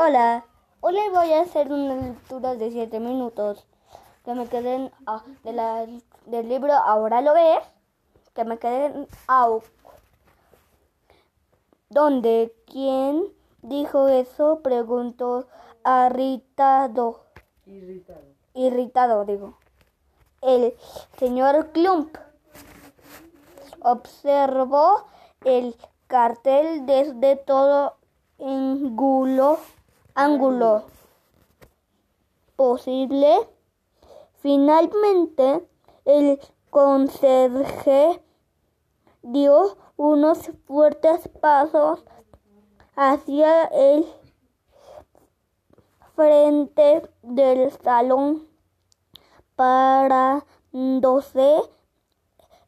Hola, hoy les voy a hacer una lectura de 7 minutos que me queden ah, de la, del libro Ahora lo ves, que me queden a ¿Dónde? ¿Quién dijo eso? Preguntó irritado. Irritado. Irritado, digo. El señor Klump observó el cartel desde todo ángulo, ángulo posible. Finalmente, el conserje dio unos fuertes pasos hacia el frente del salón, parándose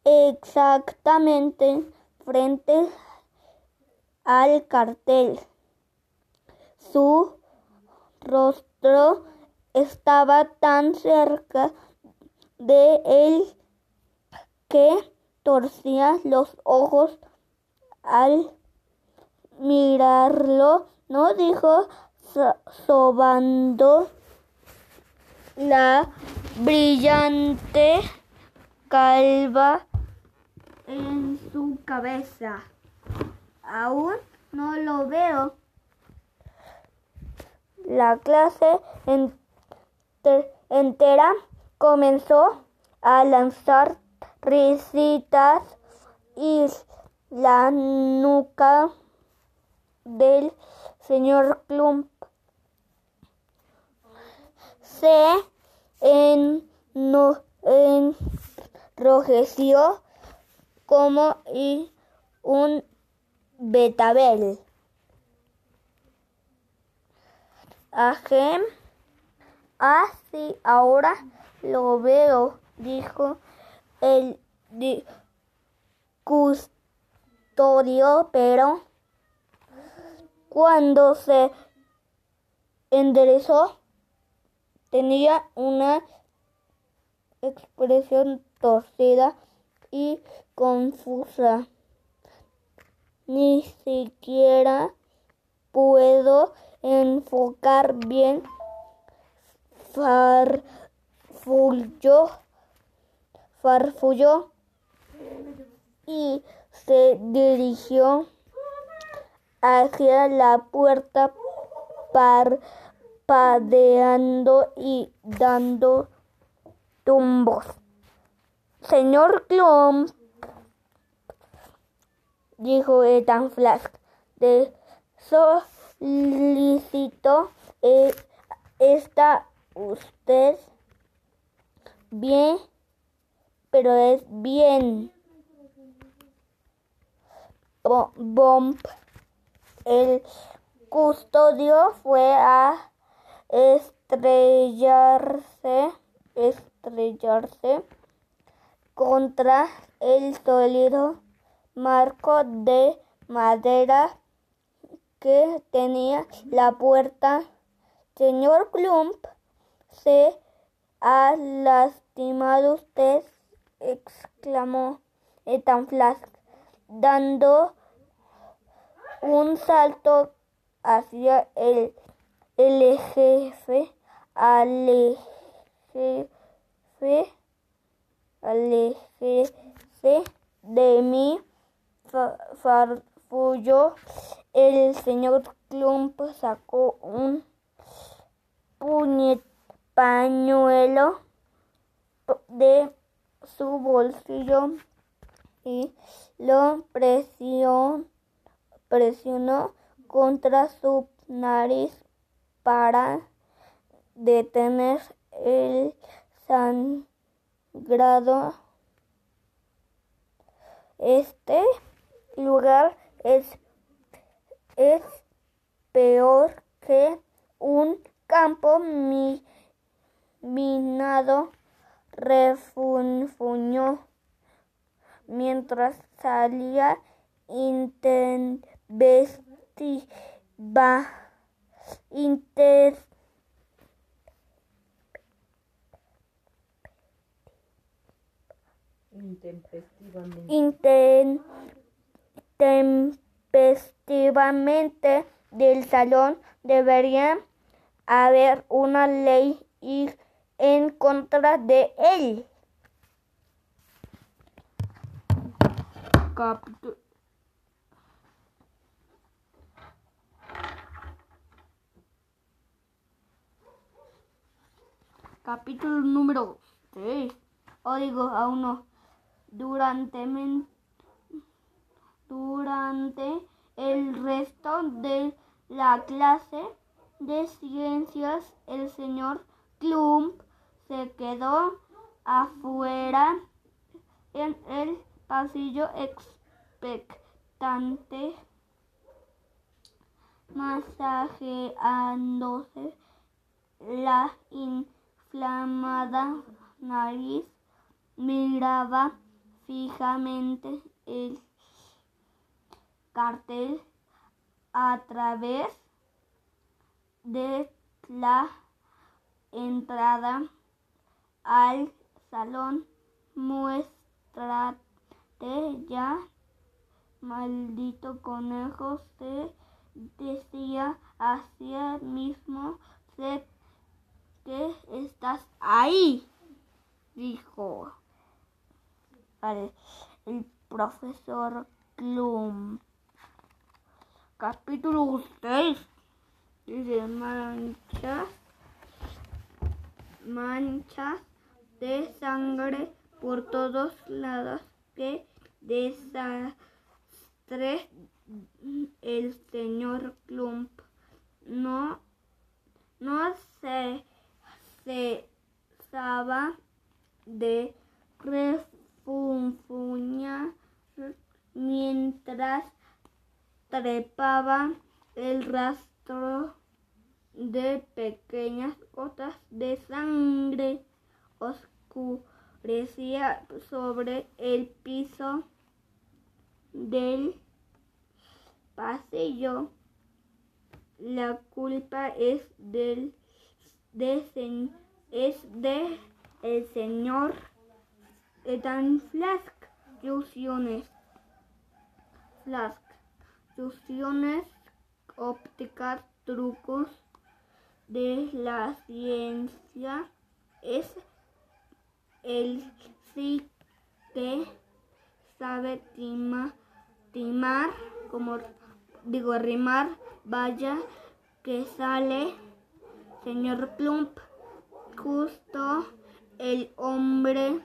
exactamente frente al cartel. Su rostro estaba tan cerca de él que torcía los ojos al mirarlo. No dijo sobando la brillante calva en su cabeza. Aún no lo veo. La clase entera comenzó a lanzar risitas y la nuca del señor Klump se enrojeció como un betabel. Ajem. Ah, sí, ahora lo veo, dijo el custodio, pero cuando se enderezó tenía una expresión torcida y confusa. Ni siquiera puedo enfocar bien. Farfulló, farfulló y se dirigió hacia la puerta parpadeando y dando tumbos. Señor Klump, dijo Ethan Flask, de solicito eh, está usted bien, pero es bien. Bomb. El custodio fue a estrellarse, estrellarse contra el sólido marco de madera que tenía la puerta. Señor Klump, se ha lastimado usted, exclamó Ethan Flask, dando un salto hacia el, el jefe, al jefe de mí, farfulló. El señor Klump sacó un pañuelo de su bolsillo y lo presionó, contra su nariz para detener el san grado. Este lugar es, es peor que un campo minado, refunfuñó mientras salía intempestiva, Intempestivamente. Intempestivamente del salón debería haber una ley en contra de él. Capítulo Capítulo número 6. O digo, aún no. Durante, durante el resto de la clase de ciencias, el señor Klump se quedó afuera en el pasillo expectante, masajeándose la inflamada nariz, miraba fijamente el cartel a través de la entrada al salón. Muéstrate ya, maldito conejo, se decía hacia mismo, sé que estás ahí, dijo el profesor Klum. Capítulo 6. Dice manchas, manchas de sangre por todos lados. Qué desastre el señor Klump. No, no se cesaba de refunfuñar mientras trepaba el rastro de pequeñas gotas de sangre oscurecía sobre el piso del pasillo. La culpa es del de, es de el señor ilusiones ópticas, trucos de la ciencia es el sí que sabe timar, como digo, rimar, vaya que sale, señor Plump, justo el hombre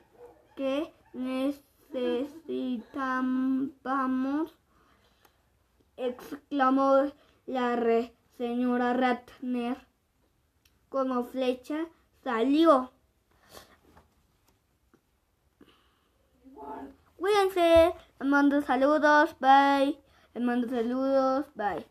que necesitamos exclamó la señora Ratner. Como flecha salió. Cuídense. Les mando saludos. Bye. Les mando saludos. Bye.